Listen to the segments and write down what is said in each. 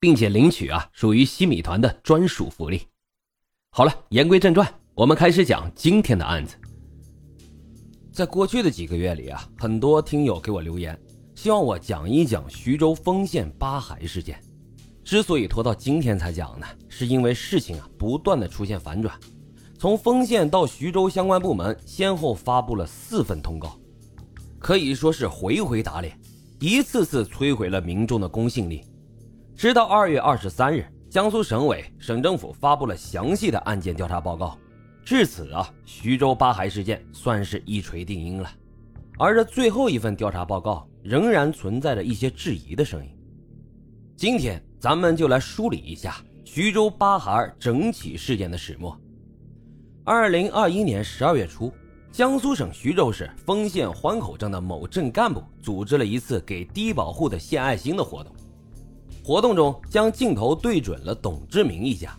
并且领取啊，属于西米团的专属福利。好了，言归正传，我们开始讲今天的案子。在过去的几个月里啊，很多听友给我留言，希望我讲一讲徐州丰县八孩事件。之所以拖到今天才讲呢，是因为事情啊不断的出现反转。从丰县到徐州相关部门先后发布了四份通告，可以说是回回打脸，一次次摧毁了民众的公信力。直到二月二十三日，江苏省委、省政府发布了详细的案件调查报告。至此啊，徐州八孩事件算是一锤定音了。而这最后一份调查报告仍然存在着一些质疑的声音。今天咱们就来梳理一下徐州八孩整起事件的始末。二零二一年十二月初，江苏省徐州市丰县欢口镇的某镇干部组织了一次给低保户的献爱心的活动。活动中，将镜头对准了董志明一家。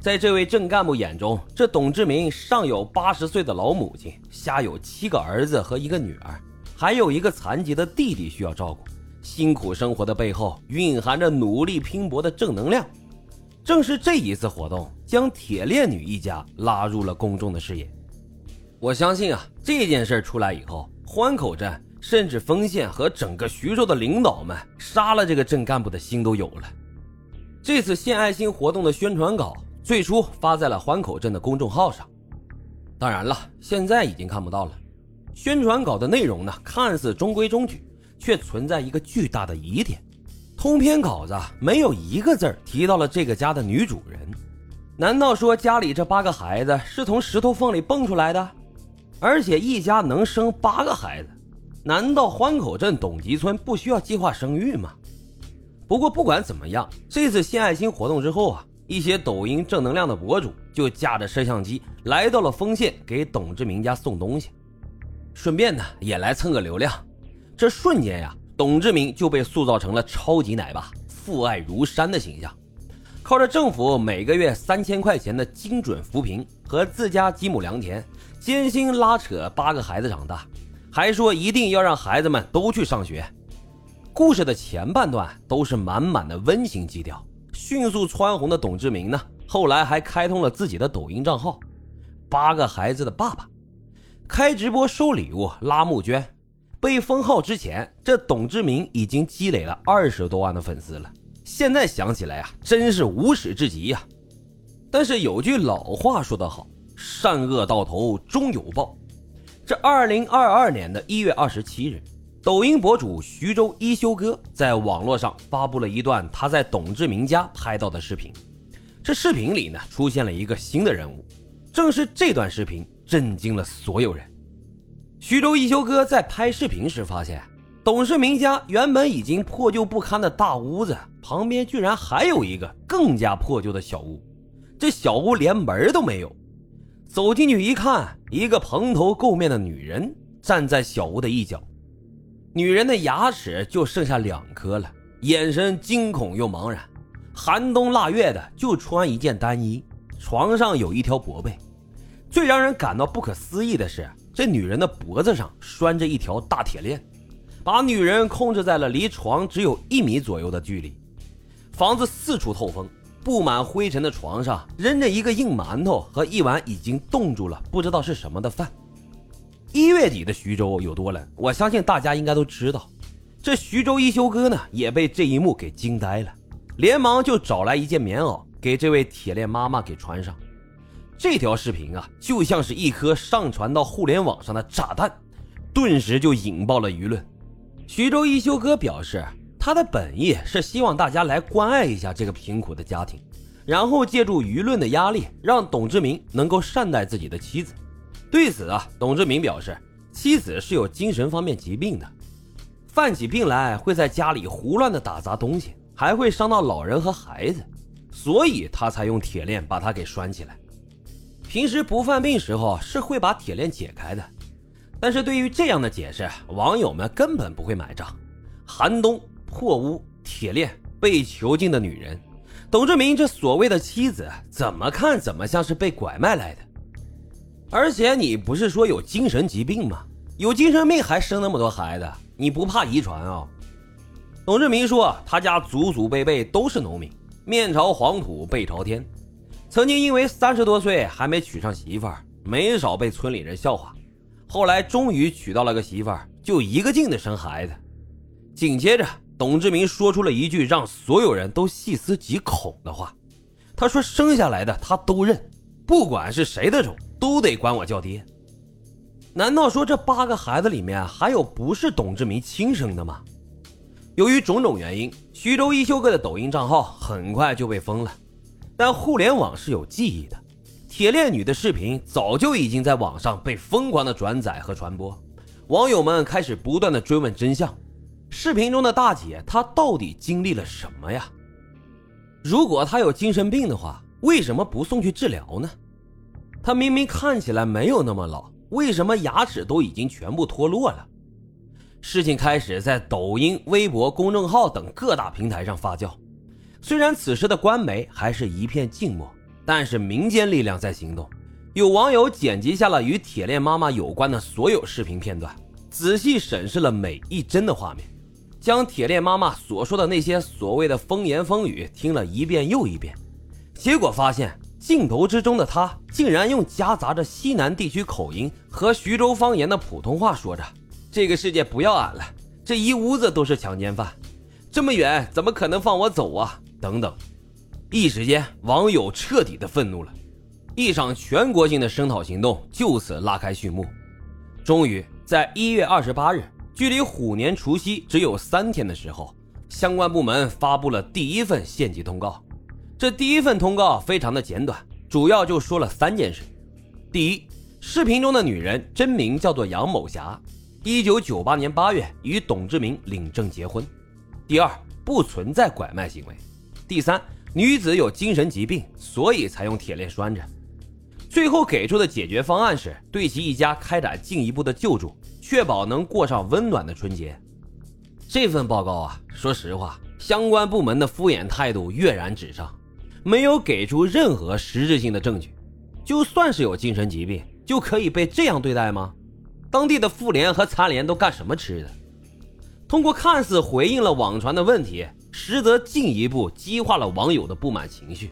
在这位镇干部眼中，这董志明上有八十岁的老母亲，下有七个儿子和一个女儿，还有一个残疾的弟弟需要照顾。辛苦生活的背后，蕴含着努力拼搏的正能量。正是这一次活动，将铁链女一家拉入了公众的视野。我相信啊，这件事出来以后，欢口镇。甚至丰县和整个徐州的领导们杀了这个镇干部的心都有了。这次献爱心活动的宣传稿最初发在了欢口镇的公众号上，当然了，现在已经看不到了。宣传稿的内容呢，看似中规中矩，却存在一个巨大的疑点：通篇稿子没有一个字提到了这个家的女主人。难道说家里这八个孩子是从石头缝里蹦出来的？而且一家能生八个孩子？难道欢口镇董集村不需要计划生育吗？不过不管怎么样，这次献爱心活动之后啊，一些抖音正能量的博主就架着摄像机来到了丰县给董志明家送东西，顺便呢也来蹭个流量。这瞬间呀，董志明就被塑造成了超级奶爸、父爱如山的形象，靠着政府每个月三千块钱的精准扶贫和自家几亩良田，艰辛拉扯八个孩子长大。还说一定要让孩子们都去上学。故事的前半段都是满满的温情基调。迅速蹿红的董志明呢，后来还开通了自己的抖音账号“八个孩子的爸爸”，开直播收礼物、拉募捐。被封号之前，这董志明已经积累了二十多万的粉丝了。现在想起来啊，真是无耻至极呀！但是有句老话说得好：“善恶到头终有报。”这二零二二年的一月二十七日，抖音博主徐州一休哥在网络上发布了一段他在董志明家拍到的视频。这视频里呢，出现了一个新的人物，正是这段视频震惊了所有人。徐州一休哥在拍视频时发现，董志明家原本已经破旧不堪的大屋子旁边，居然还有一个更加破旧的小屋，这小屋连门都没有。走进去一看，一个蓬头垢面的女人站在小屋的一角，女人的牙齿就剩下两颗了，眼神惊恐又茫然。寒冬腊月的，就穿一件单衣，床上有一条薄被。最让人感到不可思议的是，这女人的脖子上拴着一条大铁链，把女人控制在了离床只有一米左右的距离。房子四处透风。布满灰尘的床上扔着一个硬馒头和一碗已经冻住了不知道是什么的饭。一月底的徐州有多冷，我相信大家应该都知道。这徐州一休哥呢也被这一幕给惊呆了，连忙就找来一件棉袄给这位铁链妈妈给穿上。这条视频啊就像是一颗上传到互联网上的炸弹，顿时就引爆了舆论。徐州一休哥表示。他的本意是希望大家来关爱一下这个贫苦的家庭，然后借助舆论的压力，让董志明能够善待自己的妻子。对此啊，董志明表示，妻子是有精神方面疾病的，犯起病来会在家里胡乱的打砸东西，还会伤到老人和孩子，所以他才用铁链把他给拴起来。平时不犯病时候是会把铁链解开的，但是对于这样的解释，网友们根本不会买账。寒冬破屋铁链被囚禁的女人，董志明这所谓的妻子，怎么看怎么像是被拐卖来的。而且你不是说有精神疾病吗？有精神病还生那么多孩子，你不怕遗传啊？董志明说，他家祖祖辈辈都是农民，面朝黄土背朝天。曾经因为三十多岁还没娶上媳妇儿，没少被村里人笑话。后来终于娶到了个媳妇儿，就一个劲的生孩子。紧接着，董志明说出了一句让所有人都细思极恐的话：“他说生下来的他都认，不管是谁的种，都得管我叫爹。”难道说这八个孩子里面还有不是董志明亲生的吗？由于种种原因，徐州一休哥的抖音账号很快就被封了。但互联网是有记忆的，铁链女的视频早就已经在网上被疯狂的转载和传播，网友们开始不断的追问真相：视频中的大姐她到底经历了什么呀？如果她有精神病的话，为什么不送去治疗呢？她明明看起来没有那么老，为什么牙齿都已经全部脱落了？事情开始在抖音、微博公众号等各大平台上发酵。虽然此时的官媒还是一片静默，但是民间力量在行动。有网友剪辑下了与铁链妈妈有关的所有视频片段，仔细审视了每一帧的画面，将铁链妈妈所说的那些所谓的风言风语听了一遍又一遍。结果发现，镜头之中的她竟然用夹杂着西南地区口音和徐州方言的普通话说着：“这个世界不要俺了，这一屋子都是强奸犯，这么远怎么可能放我走啊？”等等，一时间网友彻底的愤怒了，一场全国性的声讨行动就此拉开序幕。终于在一月二十八日，距离虎年除夕只有三天的时候，相关部门发布了第一份县级通告。这第一份通告非常的简短，主要就说了三件事：第一，视频中的女人真名叫做杨某霞，一九九八年八月与董志明领证结婚；第二，不存在拐卖行为。第三，女子有精神疾病，所以才用铁链拴着。最后给出的解决方案是对其一家开展进一步的救助，确保能过上温暖的春节。这份报告啊，说实话，相关部门的敷衍态度跃然纸上，没有给出任何实质性的证据。就算是有精神疾病，就可以被这样对待吗？当地的妇联和残联都干什么吃的？通过看似回应了网传的问题。实则进一步激化了网友的不满情绪。